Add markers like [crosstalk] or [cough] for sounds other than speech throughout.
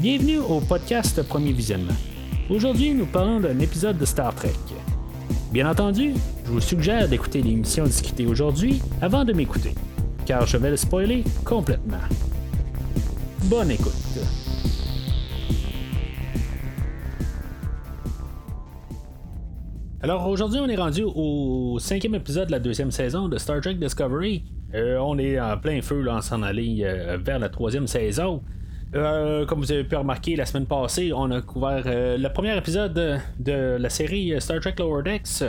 Bienvenue au podcast Premier Visionnement. Aujourd'hui, nous parlons d'un épisode de Star Trek. Bien entendu, je vous suggère d'écouter l'émission discutée aujourd'hui avant de m'écouter, car je vais le spoiler complètement. Bonne écoute. Alors aujourd'hui, on est rendu au cinquième épisode de la deuxième saison de Star Trek Discovery. Euh, on est en plein feu là, en s'en aller euh, vers la troisième saison. Euh, comme vous avez pu remarquer, la semaine passée, on a couvert le premier épisode de, la série Star Trek Lower Decks.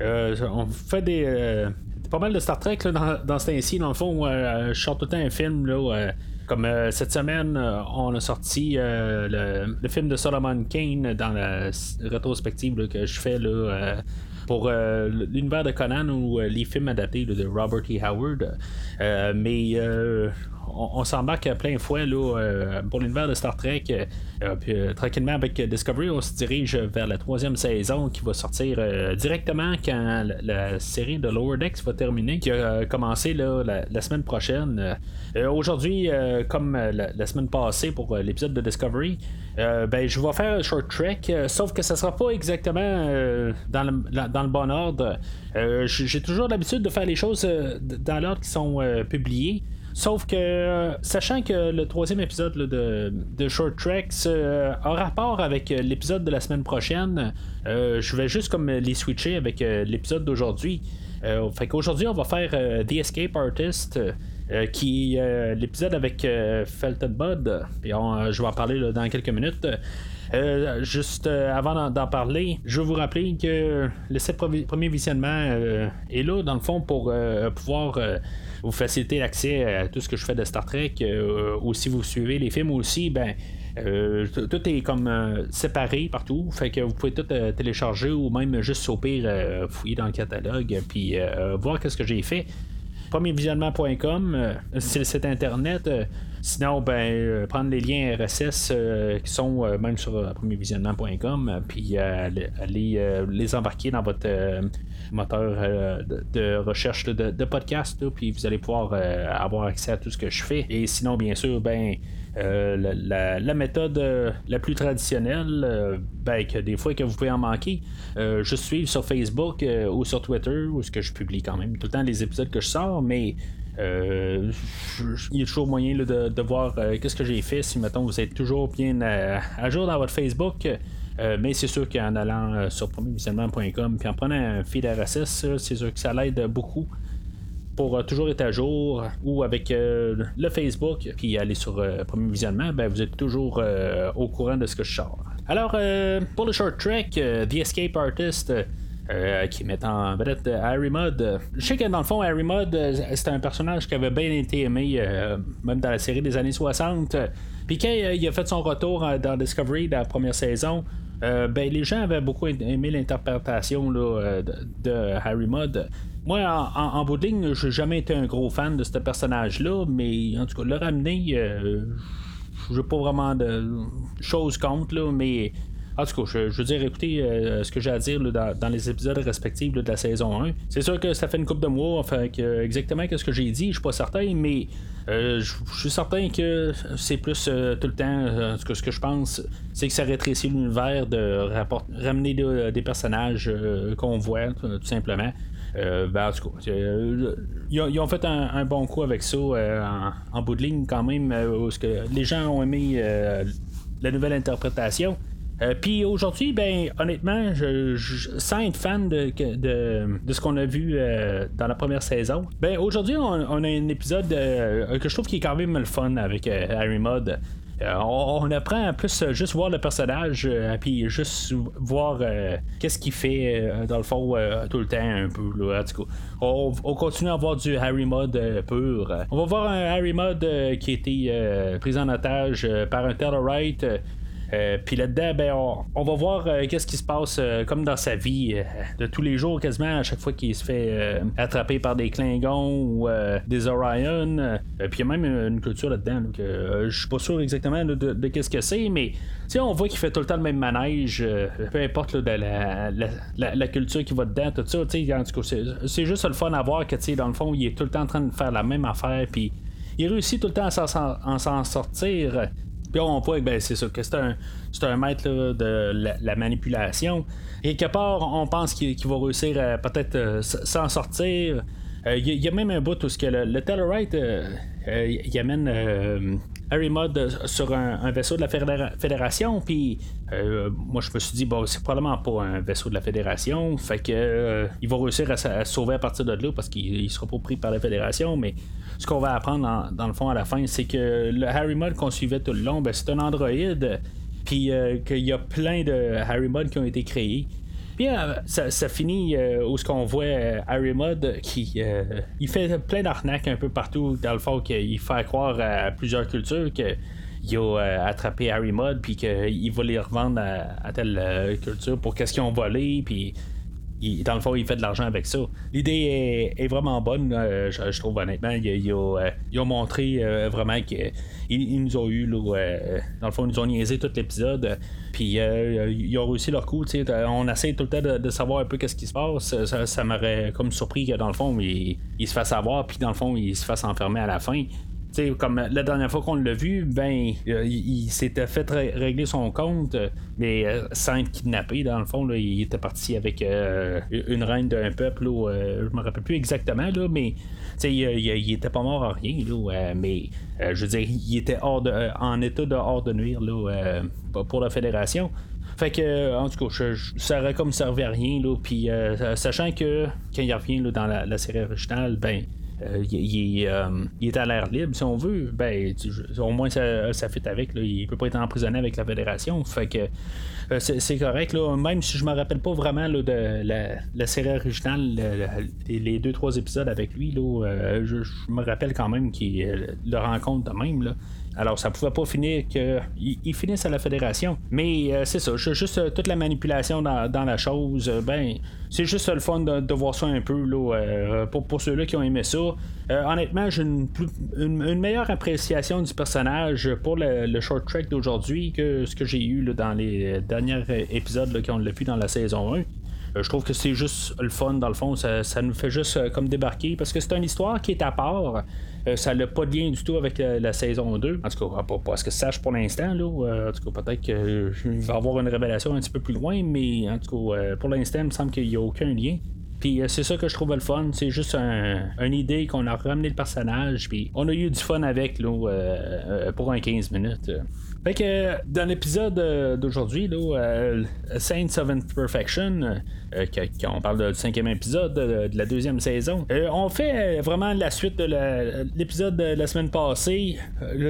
on fait des pas mal de Star Trek dans, dans ce temps-ci. Dans le fond, je sors tout un film là, comme euh, cette semaine, euh, on a sorti euh, le, film de Solomon Kane dans la rétrospective que je fais là, pour l'univers de Conan ou les films adaptés de Robert E. Howard. mais on, s'embarque plein fouet là, euh, pour l'univers de Star Trek. Euh, puis, euh, tranquillement, avec Discovery, on se dirige vers la troisième saison qui va sortir directement quand la, série de Lower Decks va terminer, qui a commencé là, la, semaine prochaine. Aujourd'hui, comme la, semaine passée pour l'épisode de Discovery, ben, je vais faire un short trek, sauf que ça sera pas exactement dans, le, dans le bon ordre. J'ai toujours l'habitude de faire les choses dans l'ordre qui sont publiés. Sauf que, sachant que le troisième épisode de, Short Tracks euh, a rapport avec euh, l'épisode de la semaine prochaine, euh, je vais juste comme les switcher avec l'épisode d'aujourd'hui. fait qu'aujourd'hui, on va faire The Escape Artist. qui l'épisode avec Felton Bud. Puis je vais en parler dans quelques minutes. Juste avant d'en, parler, je veux vous rappeler que le 7 premier visionnement est là, dans le fond, pour pouvoir vous faciliter l'accès à tout ce que je fais de Star Trek, euh, ou si vous suivez les films aussi, ben euh, tout est comme euh, séparé partout, fait que vous pouvez tout télécharger ou même juste au pire fouiller dans le catalogue puis voir qu'est-ce que j'ai fait. Premiervisionnement.com, c'est le site internet. Sinon, ben, prendre les liens RSS qui sont même sur premiervisionnement.com, puis aller les embarquer dans votre moteur euh, de, recherche de, podcast, puis vous allez pouvoir euh, avoir accès à tout ce que je fais. Et sinon, bien sûr, ben. Euh, la, méthode la plus traditionnelle, ben, que des fois que vous pouvez en manquer, juste suivre sur Facebook ou sur Twitter, où ce que je publie quand même tout le temps les épisodes que je sors, mais il y a toujours moyen de, voir qu'est-ce que j'ai fait si mettons vous êtes toujours bien à jour dans votre Facebook. Euh, mais c'est sûr qu'en allant euh, sur premiervisionnement.com puis en prenant un feed RSS, c'est sûr que ça l'aide beaucoup pour euh, toujours être à jour ou avec le Facebook puis aller sur Premier Visionnement, ben, vous êtes toujours au courant de ce que je sors. Alors, pour le short track, The Escape Artist. qui met en vedette Harry Mudd. Je sais que dans le fond, Harry Mudd, c'était un personnage qui avait bien été aimé, même dans la série des années 60. Puis quand il a fait son retour dans Discovery, dans la première saison, euh, ben, les gens avaient beaucoup aimé l'interprétation euh, de, Harry Mudd. Moi, en, bout de ligne, j'ai jamais été un gros fan de ce personnage-là, mais en tout cas, le ramener, euh, j'ai pas vraiment de choses contre, là, mais en tout cas, je, veux dire, écoutez ce que j'ai à dire dans, les épisodes respectifs de la saison 1. C'est sûr que ça fait une coupe de mois, enfin, exactement ce que j'ai dit, je suis pas certain, mais euh, je suis certain que c'est plus euh, tout le temps, euh, ce que, ce que je pense, c'est que ça rétrécit l'univers de ramener des personnages qu'on voit, tout simplement. Ben, en tout cas, ils, ont, fait un, bon coup avec ça en, bout de ligne quand même, parce que les gens ont aimé la nouvelle interprétation. Euh, puis aujourd'hui, ben honnêtement, je, sans être fan de, de, ce qu'on a vu euh, dans la première saison, ben aujourd'hui on, a un épisode euh, que je trouve qui est quand même le fun avec Harry Mudd. On, apprend à plus juste voir le personnage, puis juste voir qu'est-ce qu'il fait dans le fond tout le temps un peu. Là, on, continue à voir du Harry Mudd pur. On va voir un Harry Mudd qui a été pris en otage par un Terrorite euh, puis là-dedans, ben, on, va voir euh, qu'est-ce qui se passe euh, comme dans sa vie de tous les jours, quasiment à chaque fois qu'il se fait attraper par des Klingons ou des Orion. puis il y a même une, culture là-dedans. je suis pas sûr exactement de, qu'est-ce que c'est, mais on voit qu'il fait tout le temps le même manège, peu importe la, culture qui va dedans, tout ça. En tout cas, c'est juste le fun à voir que dans le fond, il est tout le temps en train de faire la même affaire. Puis il réussit tout le temps à s'en sortir Puis on voit ben, c'est ça, que c'est un, un maître de la, manipulation. Et quelque part, on pense qu'il, va réussir à peut-être s'en sortir. Il y, a même un bout où que le, le Tellarite il amène Harry Mudd sur un, vaisseau de la Fédération, puis euh, moi je me suis dit, bon, c'est probablement pas un vaisseau de la Fédération, fait que euh, il va réussir à, se sauver à partir de là parce qu'il sera pas pris par la Fédération, mais ce qu'on va apprendre dans le fond à la fin, c'est que le Harry Mudd qu'on suivait tout le long, ben, c'est un androïde, puis euh, qu'il y a plein de Harry Mudd qui ont été créés. Puis ça, finit où ce qu'on voit Harry Mudd qui il fait plein d'arnaques un peu partout dans le fond qu'il fait croire à plusieurs cultures que il a attrapé Harry Mudd puis qu'il va les revendre à, telle culture pour qu'est-ce qu'ils ont volé puis dans le fond, il fait de l'argent avec ça. L'idée est, vraiment bonne, euh, je, trouve honnêtement. Ils, ont, euh, montré euh, vraiment qu'ils nous ont eu, dans le fond, ils nous ont niaisé tout l'épisode. Puis ils ont réussi leur coup. On essaie tout le temps de, savoir un peu qu'est-ce qui se passe. Ça, m'aurait comme surpris que dans le fond, il, il se fasse avoir, puis dans le fond, il se fasse enfermer à la fin comme la dernière fois qu'on l'a vu, ben, euh, il, s'était fait régler son compte, mais euh, sans être kidnappé, dans le fond, il était parti avec euh, une reine d'un peuple, je me rappelle plus exactement, là, mais il, il, était pas mort à rien, mais je veux dire, il était hors en état de hors de nuire pour la fédération. Fait que, en tout cas, ça aurait comme servi à rien, puis sachant que quand il revient dans la, la, série originale, ben, euh, euh, il, est à l'air libre, si on veut, ben, au moins ça, ça fait avec. Là, il peut pas être emprisonné avec la fédération. Fait que euh, c'est correct. Même si je me rappelle pas vraiment de la, série originale, les deux, trois épisodes avec lui, je, me rappelle quand même qu'il le rencontre de même. Alors, ça pouvait pas finir qu'ils finissent à la fédération. Mais euh, c'est ça, juste euh, toute la manipulation dans, la chose, euh, ben, c'est juste le fun de, voir ça un peu là, pour, ceux-là qui ont aimé ça. honnêtement, j'ai une, meilleure appréciation du personnage pour le, short track d'aujourd'hui que ce que j'ai eu dans les derniers épisodes qu'on l'a vu dans la saison 1 je trouve que c'est juste le fun dans le fond, ça, nous fait juste comme débarquer parce que c'est une histoire qui est à part. Euh, ça n'a pas de lien du tout avec euh, la, saison 2. En tout cas, pas, ce que ça sache pour l'instant. Euh, en tout cas, peut-être qu'il va y avoir une révélation un petit peu plus loin, mais en tout cas, pour l'instant, il me semble qu'il n'y a aucun lien. Puis c'est ça que je trouve le fun, c'est juste une idée qu'on a ramené le personnage, puis on a eu du fun avec là, pour un 15 minutes. Dans l'épisode d'aujourd'hui, là, Saints of Imperfection, euh, on parle du cinquième épisode de, la deuxième saison. Euh, on fait euh, vraiment la suite de l'épisode de la semaine passée.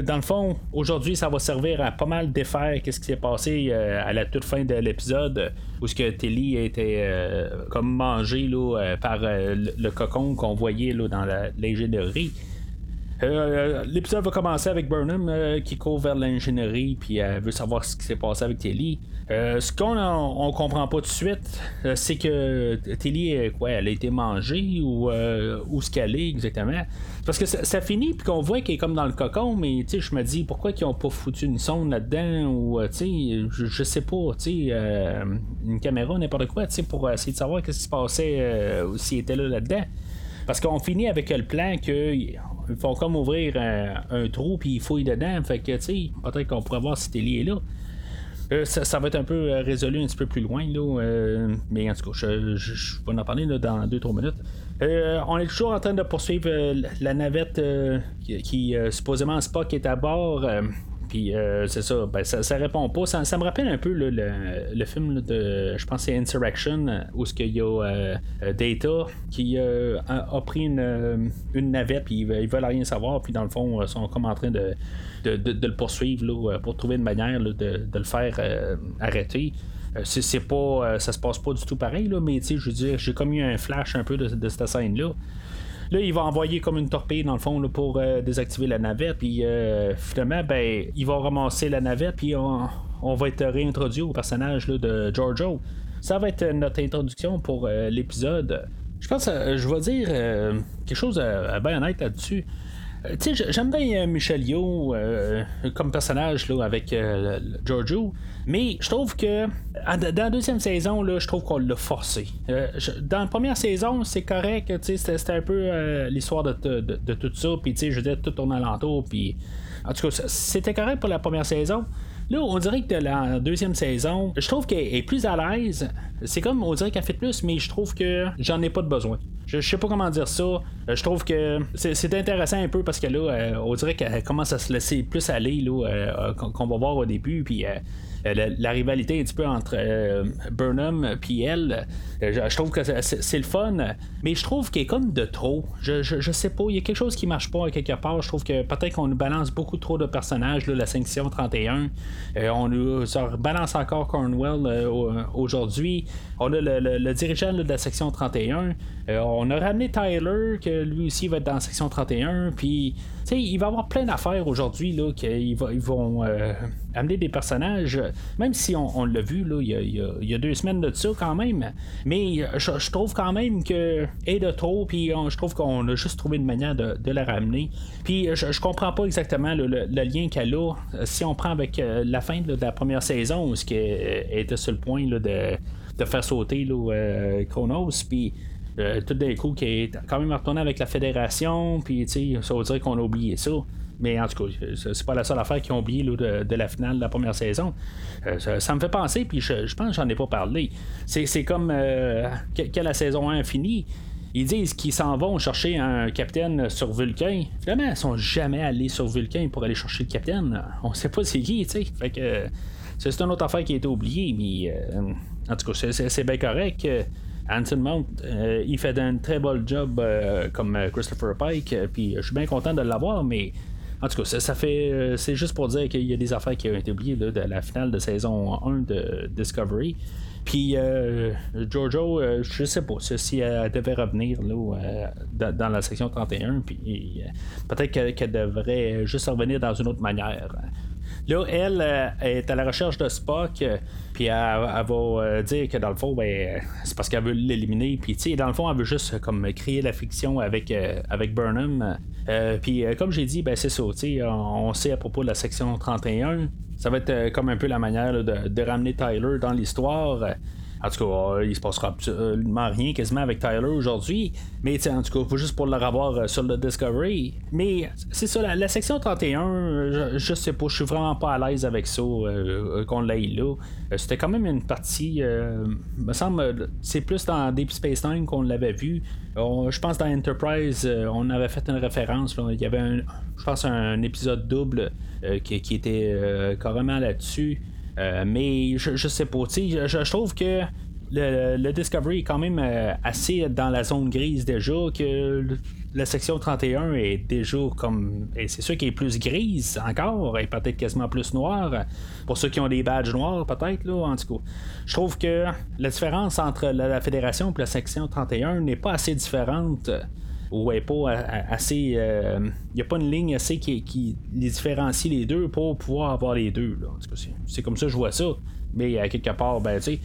dans le fond, aujourd'hui, ça va servir à pas mal défaire qu'est-ce qui s'est passé à la toute fin de l'épisode où ce que Telly était comme mangé par le, cocon qu'on voyait dans l'ingénierie. L'épisode va commencer avec Burnham qui court vers l'ingénierie puis elle veut savoir ce qui s'est passé avec Telly. Euh, ce qu'on on comprend pas tout de suite, euh, c'est que Tilly, euh, quoi, elle a été mangée ou où ce qu'elle est exactement. Parce que ça, finit puis qu'on voit qu'elle est comme dans le cocon, mais je me dis pourquoi ils ont pas foutu une sonde là-dedans ou sais, je, sais pas, une caméra, n'importe quoi, pour essayer de savoir qu'est-ce qui se passait s'il était là là-dedans. Parce qu'on finit avec le plan qu'ils font comme ouvrir un, trou puis ils fouillent dedans. Fait que, tu sais, peut-être qu'on pourrait voir si Tilly est là. Euh, ça, va être un peu euh, résolu un petit peu plus loin, là, euh, mais en tout cas, je, vais en parler dans 2-3 minutes. on est toujours en train de poursuivre la navette qui, supposément Spock est à bord. Puis c'est ça, ben, ça, répond pas. Ça, me rappelle un peu le, film de, je pense c'est Insurrection, où ce qu'il y a Data qui a, pris une, navette, puis ils, ils veulent rien savoir, puis dans le fond, ils sont comme en train de de, le poursuivre là, pour trouver une manière de, le faire euh, arrêter. Euh, c'est, pas, euh, ça se passe pas du tout pareil, là, mais je veux dire, j'ai comme eu un flash un peu de, cette scène-là. Là, il va envoyer comme une torpille dans le fond pour désactiver la navette. Puis finalement, ben, il va ramasser la navette. Puis on, va être réintroduit au personnage de Giorgio. Ça va être notre introduction pour l'épisode. Je pense, je vais dire quelque chose à, bien honnête là-dessus. Euh, j'aime bien euh, Michel Yo euh, comme personnage là, avec Giorgio, mais je trouve que dans la deuxième saison, je trouve qu'on l'a forcé. dans la première saison, c'est correct, c'était un peu l'histoire de, tout ça, puis je veux dire, tout tourne alentour, puis en tout cas, c'était correct pour la première saison. Là, on dirait que la deuxième saison, je trouve qu'elle est plus à l'aise. C'est comme, on dirait qu'elle fait plus, mais je trouve que j'en ai pas de besoin. Je, sais pas comment dire ça. Euh, je trouve que c'est intéressant un peu parce que là, euh, on dirait qu'elle commence à se laisser plus aller, là, euh, qu'on va voir au début. Puis euh, la, rivalité un petit peu entre euh, Burnham et elle, euh, je, trouve que c'est le fun, mais je trouve qu'il est comme de trop. Je, je, sais pas, il y a quelque chose qui marche pas quelque part. Je trouve que peut-être qu'on nous balance beaucoup trop de personnages, là, la section 31. on nous balance encore Cornwell aujourd'hui. On a le, dirigeant de la section 31. on a ramené Tyler, que lui aussi va être dans la section 31. Puis, sais, il va y avoir plein d'affaires aujourd'hui, là, qu'ils ils vont amener des personnages, même si on, l'a vu là, il, y a, deux semaines de ça quand même, mais je, trouve quand même que est de trop, puis je trouve qu'on a juste trouvé une manière de, la ramener. Puis je, comprends pas exactement le, lien qu'elle a, si on prend avec euh, la fin de la première saison, où ce qui était sur le point de, faire sauter là, euh, puis euh, tout d'un coup qui est quand même retourné avec la fédération, puis ça veut dire qu'on a oublié ça. Mais en tout cas, c'est pas la seule affaire qu'ils ont oublié de, la finale de la première saison. Euh, ça, me fait penser, puis je, pense que j'en ai pas parlé. C'est comme euh, quand la saison 1 finit. Ils disent qu'ils s'en vont chercher un capitaine sur Vulcain. Finalement, ils sont jamais allés sur Vulcain pour aller chercher le capitaine. On sait pas c'est qui, tu sais. Fait que c'est une autre affaire qui a été oubliée, mais euh, en tout cas, c'est bien correct. Anson Mount, il fait un très bon job comme Christopher Pike, puis je suis bien content de l'avoir, mais en tout cas, ça, fait. Euh, c'est juste pour dire qu'il y a des affaires qui ont été oubliées de la finale de saison 1 de Discovery. Puis euh, Jojo, euh, je sais pas si elle devait revenir dans, la section 31, puis peut-être qu'elle devrait juste revenir dans une autre manière. Là, elle est à la recherche de Spock, puis elle, va dire que dans le fond, ben, c'est parce qu'elle veut l'éliminer. Puis, dans le fond, elle veut juste comme créer la fiction avec, avec Burnham. Euh, puis euh, comme j'ai dit, ben, c'est ça, on, sait à propos de la section 31, ça va être euh, comme un peu la manière de, ramener Tyler dans l'histoire. En tout cas, il se passera absolument rien quasiment avec Tyler aujourd'hui. Mais en tout cas, faut juste pour le revoir sur le Discovery. Mais c'est ça, la, section 31, je, sais pas, je suis vraiment pas à l'aise avec ça qu'on l'ait là. C'était quand même une partie, me semble, c'est plus dans Deep Space Nine qu'on l'avait vu je pense dans Enterprise, euh, on avait fait une référence. il y avait, un, je pense, un épisode double euh, qui, était euh, carrément là-dessus. Mais je, je, sais pas. Je, je, trouve que le, Discovery est quand même assez dans la zone grise déjà, que la section 31 est déjà comme. c'est sûr qu'elle est plus grise encore, et peut-être quasiment plus noire. Pour ceux qui ont des badges noirs, peut-être, là, en tout cas. Je trouve que la différence entre la, Fédération et la section 31 n'est pas assez différente. Ou pas assez. Il euh, n'y a pas une ligne assez qui, les différencie les deux pour pouvoir avoir les deux. C'est comme ça que je vois ça. Mais à quelque part, ben, tu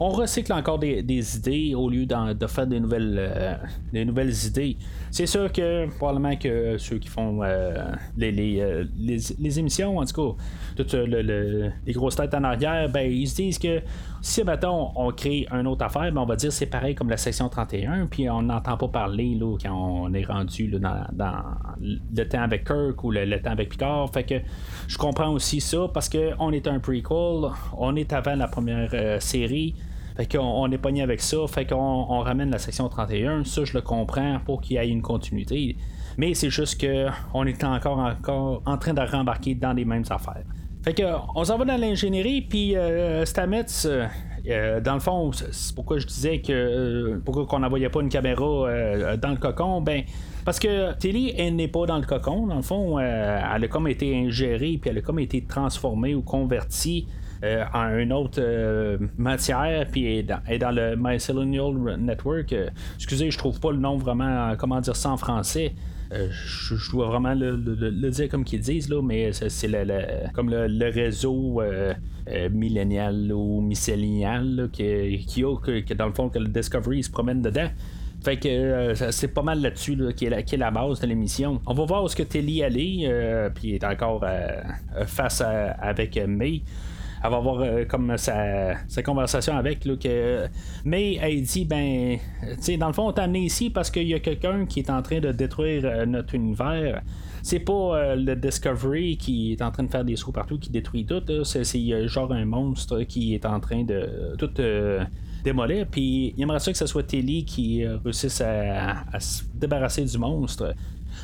on recycle encore des, idées au lieu de faire des nouvelles, euh, nouvelles idées. C'est sûr que probablement que ceux qui font euh, euh, les, émissions, en tout cas, toutes les grosses têtes en arrière, ben, ils se disent que si, mettons, on crée une autre affaire, ben, on va dire c'est pareil comme la section 31, puis on n'entend pas parler là, quand on est rendu dans, le temps avec Kirk ou le, temps avec Picard. Fait que je comprends aussi ça parce qu'on est un prequel, on est avant la première série. Fait qu'on on est pogné avec ça. Fait qu'on on ramène la section 31. Ça, je le comprends pour qu'il y ait une continuité. Mais c'est juste que on est encore, encore en train de rembarquer dans les mêmes affaires. Fait que on s'en va dans l'ingénierie, puis euh, Stamets, euh, euh, dans le fond, c'est pourquoi je disais que pourquoi qu'on n'envoyait pas une caméra dans le cocon, ben parce que Tilly, elle n'est pas dans le cocon, dans le fond, elle a comme été ingérée, puis elle a comme été transformée ou convertie euh, en une autre euh, matière, puis est dans, est dans le Mycelial Network. Euh, excusez, je trouve pas le nom vraiment, comment dire ça en français. Je, dois vraiment le, dire comme qu'ils disent, là, mais c'est le, comme le, réseau millénial ou mycélial qui, qui a, que, dans le fond, que le Discovery se promène dedans. Fait que c'est pas mal là-dessus qui, est la, base de l'émission. On va voir où ce que Telly allait, puis est encore face avec May. Elle va avoir comme sa, conversation avec. Là, mais elle dit ben, dans le fond, on t'a amené ici parce qu'il y a quelqu'un qui est en train de détruire notre univers c'est pas le Discovery qui est en train de faire des sauts partout, qui détruit tout. C'est genre un monstre qui est en train de tout démolir. Puis il aimerait ça que ce soit Telly qui réussisse à, se débarrasser du monstre.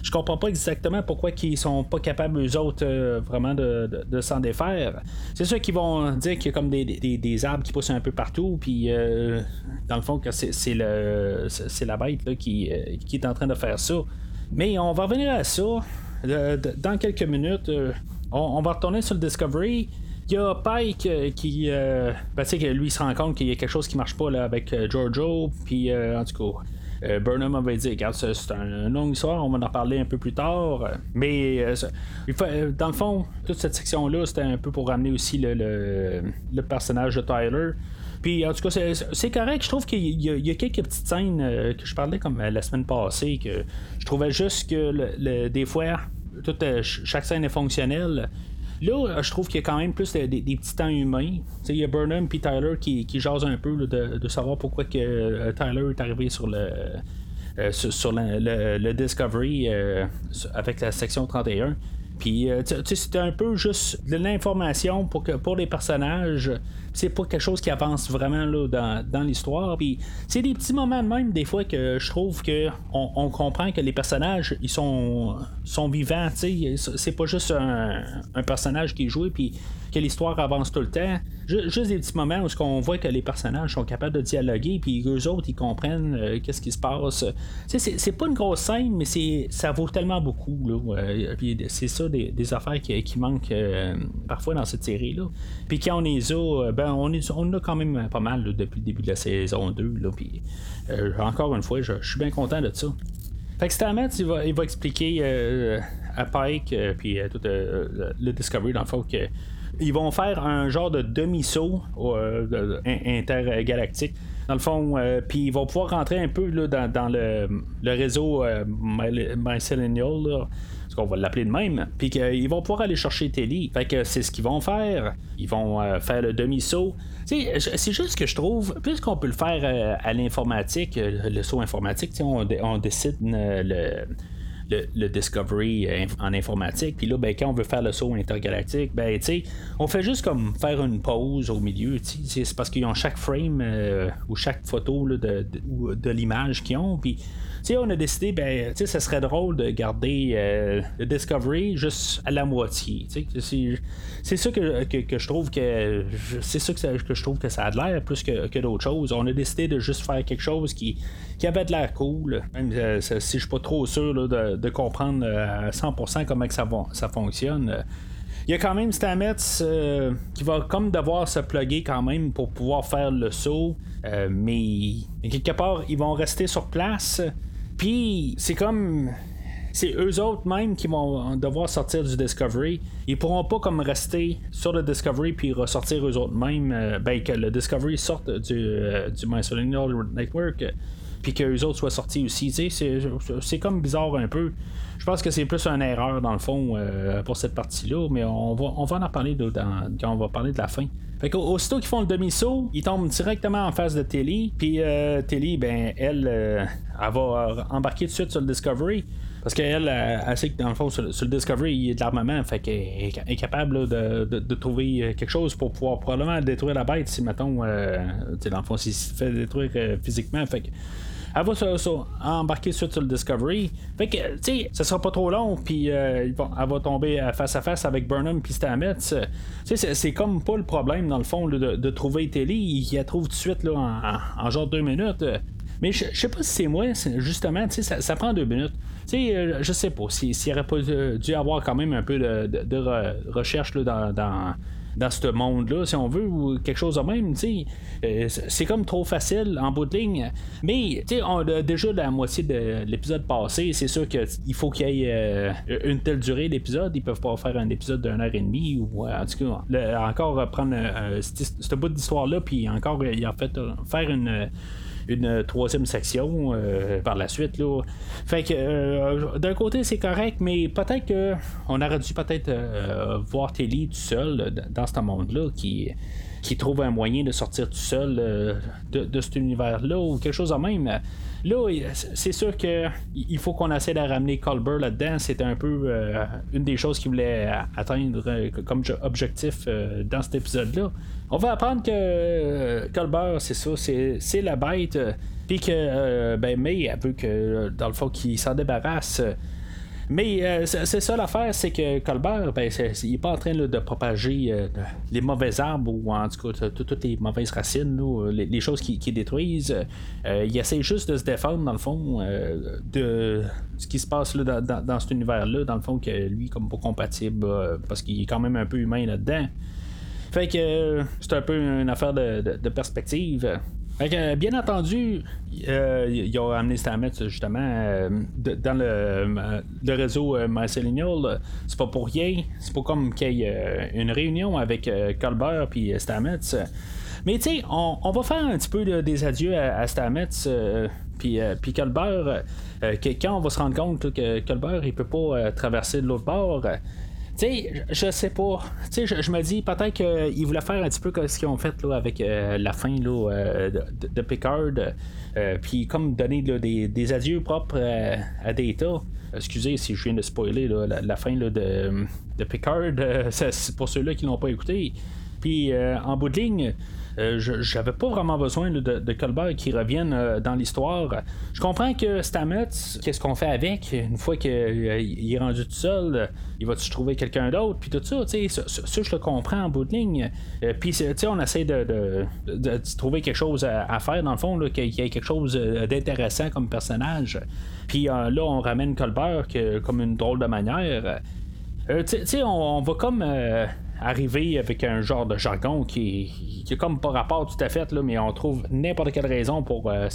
Je comprends pas exactement pourquoi ils sont pas capables eux autres euh, vraiment de, s'en défaire. C'est sûr qu'ils vont dire qu'il y a comme des, arbres qui poussent un peu partout, puis euh, dans le fond que c'est la bête là, qui, euh, qui, est en train de faire ça. Mais on va revenir à ça dans quelques minutes. On, va retourner sur le Discovery. Il y a Pike qui. ben, tu sais, lui, il se rend compte qu'il y a quelque chose qui marche pas là, avec Giorgio. Puis, en tout cas, euh, Burnham avait dit regarde, c'est une longue histoire, on va en parler un peu plus tard. Mais euh, euh, dans le fond, toute cette section-là, c'était un peu pour ramener aussi le, personnage de Tyler. Puis en tout cas, c'est correct. Je trouve qu'il y, a quelques petites scènes que je parlais comme la semaine passée que je trouvais juste que des fois, toute, chaque scène est fonctionnelle. Là, euh, je trouve qu'il y a quand même plus des, petits temps humains. Il y a Burnham et Tyler qui, qui jasent un peu de, savoir pourquoi que euh, Tyler est arrivé sur le. Euh, sur, le, Discovery avec la section 31. Puis, sais, c'était un peu juste de l'information pour, pour les personnages c'est pas quelque chose qui avance vraiment là, dans, l'histoire. Puis c'est des petits moments même des fois que je trouve que on, comprend que les personnages ils sont sont vivants. C'est pas juste un, un, personnage qui est joué puis que l'histoire avance tout le temps. Juste des petits moments où on voit que les personnages sont capables de dialoguer, puis eux autres, ils comprennent euh, qu'est-ce qui se passe. C'est pas une grosse scène, mais ça vaut tellement beaucoup. c'est ça des, affaires qui, manquent euh, parfois dans cette série-là. Puis quand on les a, ben, on, est, a quand même pas mal depuis le début de la saison 2. Là, puis, euh, encore une fois, je, suis bien content de ça. Fait que Stamets, il va, expliquer à Pike, puis tout le Discovery, dans le fond, que ils vont faire un genre de demi-saut euh, intergalactique. Dans le fond, euh, puis ils vont pouvoir rentrer un peu là, dans, le, réseau euh, qu'on va l'appeler de même, puis qu'ils vont pouvoir aller chercher Telly. Fait que c'est ce qu'ils vont faire. Ils vont faire le demi-saut. C'est juste que je trouve, puisqu'on peut le faire à l'informatique, le saut informatique, on, on décide le le, Discovery euh, en informatique. Puis là, ben, quand on veut faire le saut intergalactique, ben, on fait juste comme faire une pause au milieu. C'est parce qu'ils ont chaque frame euh, ou chaque photo de, de, de l'image qu'ils ont. Puis on a décidé, ben, tu ça serait drôle de garder euh, le Discovery juste à la moitié. C'est ça que, je trouve que c'est ça que, je trouve que ça a de l'air plus que, d'autres choses. On a décidé de juste faire quelque chose qui, qui avait de l'air cool. Même euh, si je suis pas trop sûr de, comprendre euh, à 100% comment que ça, fonctionne. Il y a quand même Stamets qui va comme devoir se plugger quand même pour pouvoir faire le saut. mais quelque part, ils vont rester sur place. Puis c'est comme c'est eux autres même qui vont devoir sortir du Discovery. Ils pourront pas comme rester sur le Discovery puis ressortir eux autres même. Euh, ben que le Discovery sorte du, euh, du Network. Puis que eux autres soient sortis aussi. C'est comme bizarre un peu. Je pense que c'est plus une erreur dans le fond euh, pour cette partie-là, mais on va, on va en parler quand on va parler de la fin. Fait qu'aussitôt qu'ils font le demi-saut, ils tombent directement en face de Telly. Puis euh, Telly, ben, elle, euh, elle va embarquer tout de suite sur le Discovery. Parce qu'elle, elle, sait que dans le fond, sur, le Discovery, il y a de l'armement. Fait qu'elle est capable de, trouver quelque chose pour pouvoir probablement détruire la bête si, mettons, euh, dans le fond, s'il se fait détruire physiquement. Fait que elle va se, embarquer sur le Discovery. Fait que, tu sais, ça sera pas trop long, puis euh, elle va tomber face à face avec Burnham puis Stamets. Tu sais, c'est comme pas le problème, dans le fond, de, trouver Telly. Il, la trouve tout de suite, là, en, genre deux minutes. Mais je sais pas si c'est moi, justement, tu sais, ça, prend deux minutes. Tu sais, euh, je sais pas s'il n'y aurait pas dû avoir quand même un peu de, recherche là, dans dans ce monde-là, si on veut, ou quelque chose de même. Euh, c'est comme trop facile en bout de ligne. Mais on a déjà la moitié de l'épisode passé. C'est sûr qu'il faut qu'il y ait euh, une telle durée d'épisode. Ils peuvent pas faire un épisode d'une heure et demie ou en tout cas encore prendre ce bout d'histoire-là, puis encore a fait faire une une troisième section par la suite. Là. Fait que d'un côté c'est correct, mais peut-être qu'on aurait dû peut-être voir Telly tout seul dans ce monde-là qui qui trouve un moyen de sortir tout seul de, cet univers-là ou quelque chose de même. Là, c'est sûr que il faut qu'on essaie de ramener Colbert là-dedans. C'était un peu euh, une des choses qu'il voulait atteindre euh, comme objectif euh, dans cet épisode-là. On va apprendre que Colbert, c'est ça, c'est la bête. Puis que ben, May, elle veut que, dans le fond, qu'il s'en débarrasse. Mais euh, c'est ça l'affaire, c'est que Colbert, ben, il n'est pas en train de propager euh, les mauvais arbres ou en tout cas toutes les mauvaises racines, les, choses qui, détruisent. Euh, il essaie juste de se défendre, dans le fond, de ce qui se passe dans, cet univers-là, dans le fond, que lui, comme pas compatible, parce qu'il est quand même un peu humain là-dedans. Fait que c'est un peu une affaire de perspective bien entendu, euh, ils ont amené Stamets justement euh, dans le, euh, le réseau Mycelial. C'est pas pour rien. C'est pas comme qu'il y ait une réunion avec Colbert puis Stamets. Mais tu sais, on, va faire un petit peu des adieux à, Stamets. puis, puis Colbert, quand on va se rendre compte que Colbert il peut pas traverser de l'autre bord, sais, je sais pas. Tu sais, je, me dis peut-être qu'ils voulaient faire un petit peu comme ce qu'ils ont fait là, avec euh, la fin là, euh, de, Picard. Euh, puis comme donner des, adieux propres à Data. Excusez si je viens de spoiler la, fin de, de Picard. [laughs] c'est pour ceux-là qui l'ont pas écouté. Puis en bout de ligne, j'avais pas vraiment besoin de, Colbert qui revienne euh, dans l'histoire. Je comprends que Stamets, qu'est-ce qu'on fait avec? Une fois qu'il euh, est rendu tout seul, il va-tu trouver quelqu'un d'autre, puis tout ça, tu sais, ça, je le comprends en bout de ligne. puis, tu sais, on essaie de, trouver quelque chose à, faire, dans le fond, qu'il y ait quelque chose d'intéressant comme personnage. Puis là, on ramène Colbert comme une drôle de manière. tu sais, on, va comme arriver avec un genre de jargon qui, qui est comme pas rapport tout à fait, là, mais on trouve n'importe quelle raison pour euh,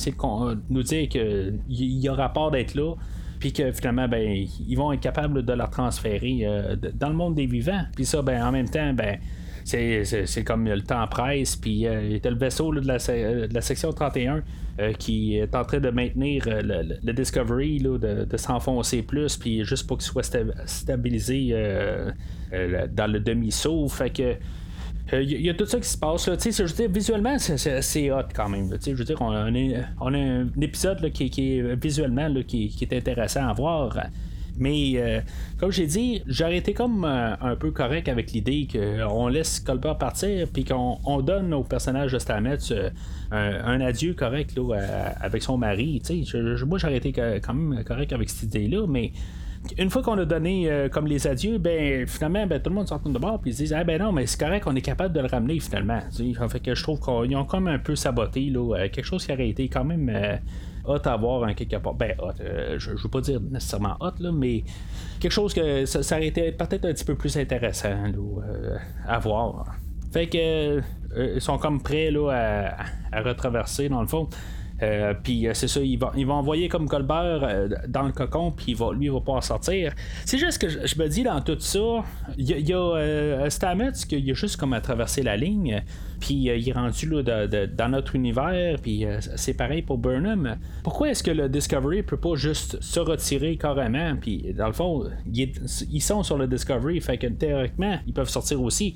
nous dire qu'il y a rapport d'être là puis que finalement ben ils vont être capables de la transférer euh, dans le monde des vivants. Puis ça ben en même temps ben c'est comme le temps presse, puis euh, il a le vaisseau de, la, de, la, section 31 euh, qui est en train de maintenir euh, le, Discovery, de, s'enfoncer plus, puis juste pour qu'il soit stabilisé dans le demi-saut. Fait que. Il y, a tout ça qui se passe. Là. Je veux dire, visuellement, c'est hot quand même. Je veux dire, on a, on a un épisode qui, qui, est visuellement qui, qui, est intéressant à voir. Mais euh, comme j'ai dit, j'aurais été comme euh, un peu correct avec l'idée qu'on laisse Colbert partir puis qu'on donne au personnage de Stamets euh, un, adieu correct là, avec son mari. moi j'aurais été quand même correct avec cette idée-là, mais une fois qu'on a donné comme les adieux, ben finalement ben, tout le monde s'entend de bord puis ils disent ah ben non mais c'est correct on est capable de le ramener finalement. En fait que je trouve qu'ils ont comme un peu saboté là, quelque chose qui aurait été quand même hot à avoir un quelque part. Ben, hot, euh, je, ne veux pas dire nécessairement hot, là, mais quelque chose que ça, aurait été peut-être un petit peu plus intéressant euh, à voir. Fait que euh, ils sont comme prêts là, à, retraverser dans le fond. Euh, puis euh, c'est ça, il va, il va envoyer comme Colbert euh, dans le cocon, puis va, lui, il va pas sortir. C'est juste que je, me dis dans tout ça, il y a, Stamets qui a juste comme à traverser la ligne, puis il est rendu là, dans notre univers, puis c'est pareil pour Burnham. Pourquoi est-ce que le Discovery peut pas juste se retirer carrément, puis dans le fond, ils sont sur le Discovery, fait que théoriquement, ils peuvent sortir aussi.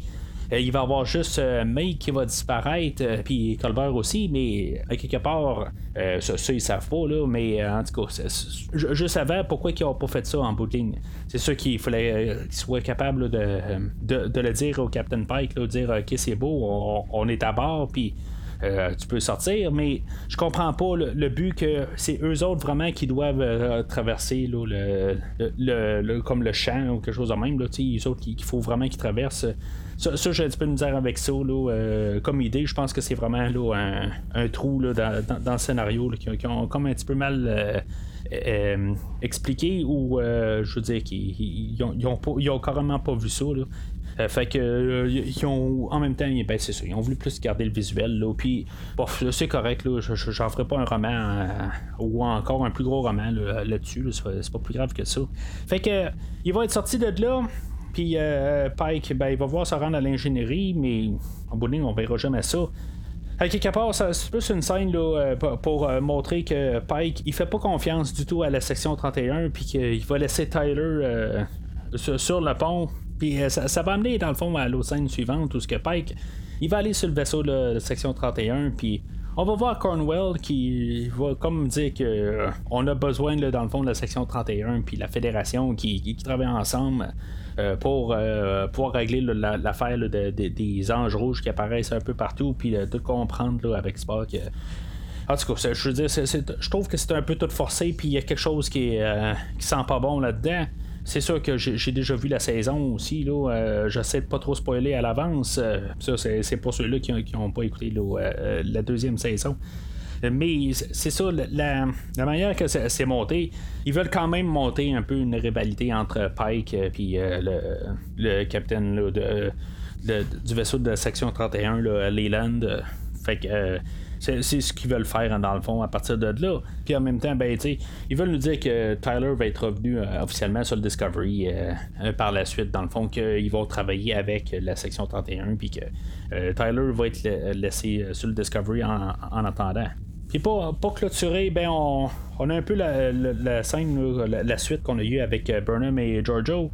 Euh, il va y avoir juste euh, May qui va disparaître, euh, puis Colbert aussi, mais quelque part, ça, ça, ils savent pas, là, mais en tout cas, je, savais pourquoi ils n'ont pas fait ça en bout de ligne. C'est sûr qu'il fallait qu'ils soient capables de, de, le dire au Captain Pike, de dire Ok, c'est beau, on, est à bord, puis. Tu peux sortir, mais je comprends pas le, but que c'est eux autres vraiment qui doivent traverser le, le, comme le champ ou quelque chose de même. Là, eux autres qu'il faut vraiment qu'ils traversent ça, j'ai un petit peu de misère avec ça. Euh, comme idée, je pense que c'est vraiment un, trou dans, le scénario qui, ont comme un petit peu mal euh, euh, expliqué ou je veux dire qu'ils ils ont, carrément pas vu ça. Fait que ils ont en même temps ben, c'est ça, ils ont voulu plus garder le visuel là, puis c'est correct là, j'en ferai pas un roman ou encore un plus gros roman là-dessus c'est pas plus grave que ça fait que il va être sorti de là puis euh, Pike, ben, il va voir se rendre à l'ingénierie, mais en bout de ligne, on verra jamais ça. à quelque part, c'est plus une scène là, pour, montrer que Pike, il fait pas confiance du tout à la section 31, puis qu'il va laisser Tyler sur, le pont. Puis ça, va amener, dans le fond, à l'autre scène suivante, où ce que Pike, il va aller sur le vaisseau de section 31, puis on va voir Cornwell qui va comme dire que euh, on a besoin dans le fond de la section 31 puis la fédération qui, qui, travaillent ensemble euh, pour euh, pouvoir régler l'affaire des anges rouges qui apparaissent un peu partout puis de comprendre avec Spock. En tout cas, je veux dire, je trouve que c'est un peu tout forcé, puis il y a quelque chose qui, qui sent pas bon là-dedans. C'est sûr que j'ai déjà vu la saison aussi. Là, euh, j'essaie de pas trop spoiler à l'avance. Euh, ça, c'est pour ceux-là qui n'ont pas écouté euh, la deuxième saison. Mais c'est ça, la, manière que c'est monté, ils veulent quand même monter un peu une rivalité entre Pike et le, capitaine du vaisseau de la section 31, Leland. Fait que c'est, ce qu'ils veulent faire dans le fond à partir de là. Puis en même temps, ben, ils veulent nous dire que Tyler va être revenu euh, officiellement sur le Discovery euh, euh, par la suite, dans le fond, qu'ils vont travailler avec la section 31, puis que Tyler va être laissé sur le Discovery en, attendant. Puis pour, pour clôturer, ben on, a un peu la, scène, la, suite qu'on a eue avec Burnham et Giorgio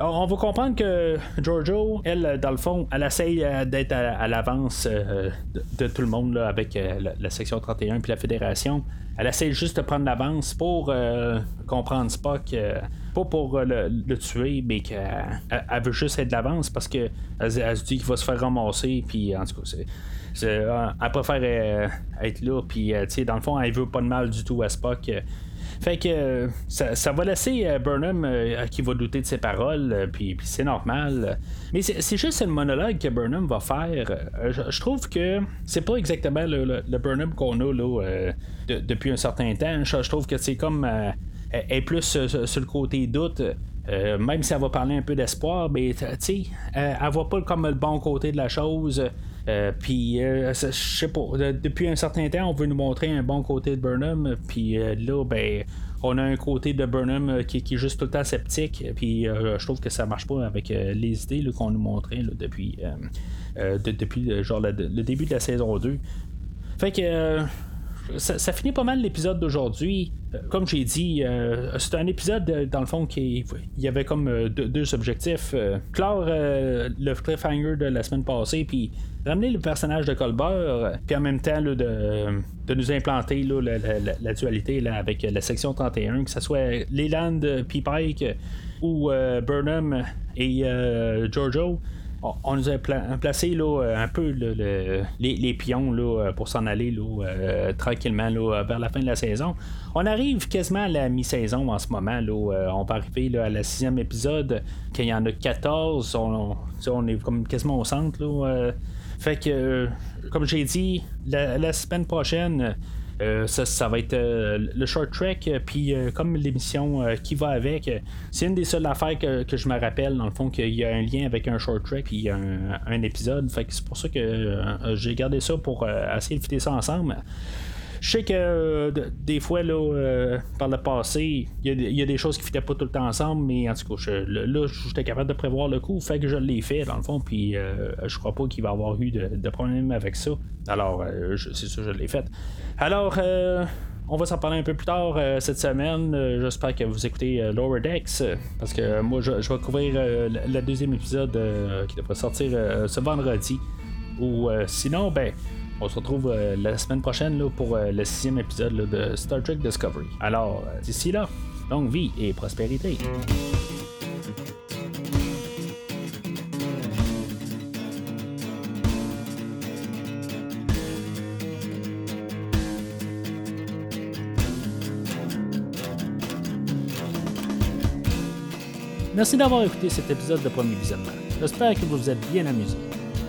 on va comprendre que Giorgio, elle, dans le fond, elle essaye euh, d'être à, l'avance euh, de, tout le monde avec euh, la, section 31 puis la fédération. Elle essaye juste de prendre l'avance pour comprendre Spock, pas pour le, tuer, mais qu'elle veut juste être de l'avance parce qu'elle elle se dit qu'il va se faire ramasser, puis en tout cas, elle préfère être là, puis dans le fond, elle veut pas de mal du tout à Spock. Fait que euh, ça, va laisser euh, Burnham euh, qui va douter de ses paroles, puis, c'est normal. Mais c'est juste le monologue que Burnham va faire. Je, trouve que c'est pas exactement le, Burnham qu'on a depuis un certain temps. Je, trouve que c'est comme. elle est plus sur le côté doute. même si elle va parler un peu d'espoir, mais tu sais, elle voit pas comme le bon côté de la chose. Euh, puis, euh, je sais pas, depuis un certain temps, on veut nous montrer un bon côté de Burnham, puis euh, là, ben, on a un côté de Burnham qui, est juste tout le temps sceptique, puis je trouve que ça marche pas avec les idées qu'on nous montrait depuis, depuis genre le, début de la saison 2. Fait que ça, finit pas mal l'épisode d'aujourd'hui. Comme j'ai dit, c'est un épisode dans le fond qui il y avait comme deux, objectifs. clore le cliffhanger de la semaine passée, puis ramener le personnage de Colbert, puis en même temps de, de, nous implanter là, la, dualité là, avec la section 31, que ce soit Leland P. Pike ou euh, Burnham et euh, Giorgio. On nous a placé là, un peu les, pions là, pour s'en aller là, tranquillement vers la fin de la saison. On arrive quasiment à la mi-saison en ce moment. Là, on va arriver à la sixième épisode, qu'il y en a 14. On, on est comme quasiment au centre. Fait que, euh, comme j'ai dit, la, semaine prochaine, euh, ça, va être euh, le short track, puis comme l'émission qui va avec, c'est une des seules affaires que, je me rappelle, dans le fond, qu'il y a un lien avec un short track, puis un, un épisode. Fait que c'est pour ça que j'ai gardé ça pour essayer de fitter ça ensemble. Je sais que euh, des fois, là, euh, par le passé, il y, a des choses qui ne pas tout le temps ensemble, mais en tout cas, je, là, j'étais capable de prévoir le coup, fait que je l'ai fait, dans le fond, puis euh, je crois pas qu'il va avoir eu de, problème avec ça. Alors, c'est ça, je l'ai fait. Alors, on va s'en parler un peu plus tard cette semaine. J'espère que vous écoutez Lower Decks, parce que moi, je, vais couvrir le deuxième épisode qui devrait sortir ce vendredi. Ou sinon, ben on se retrouve euh, la semaine prochaine pour euh, le sixième épisode de Star Trek Discovery. Alors, euh, d'ici là, longue vie et prospérité. Merci d'avoir écouté cet épisode de Premier Visionnement. J'espère que vous vous êtes bien amusé.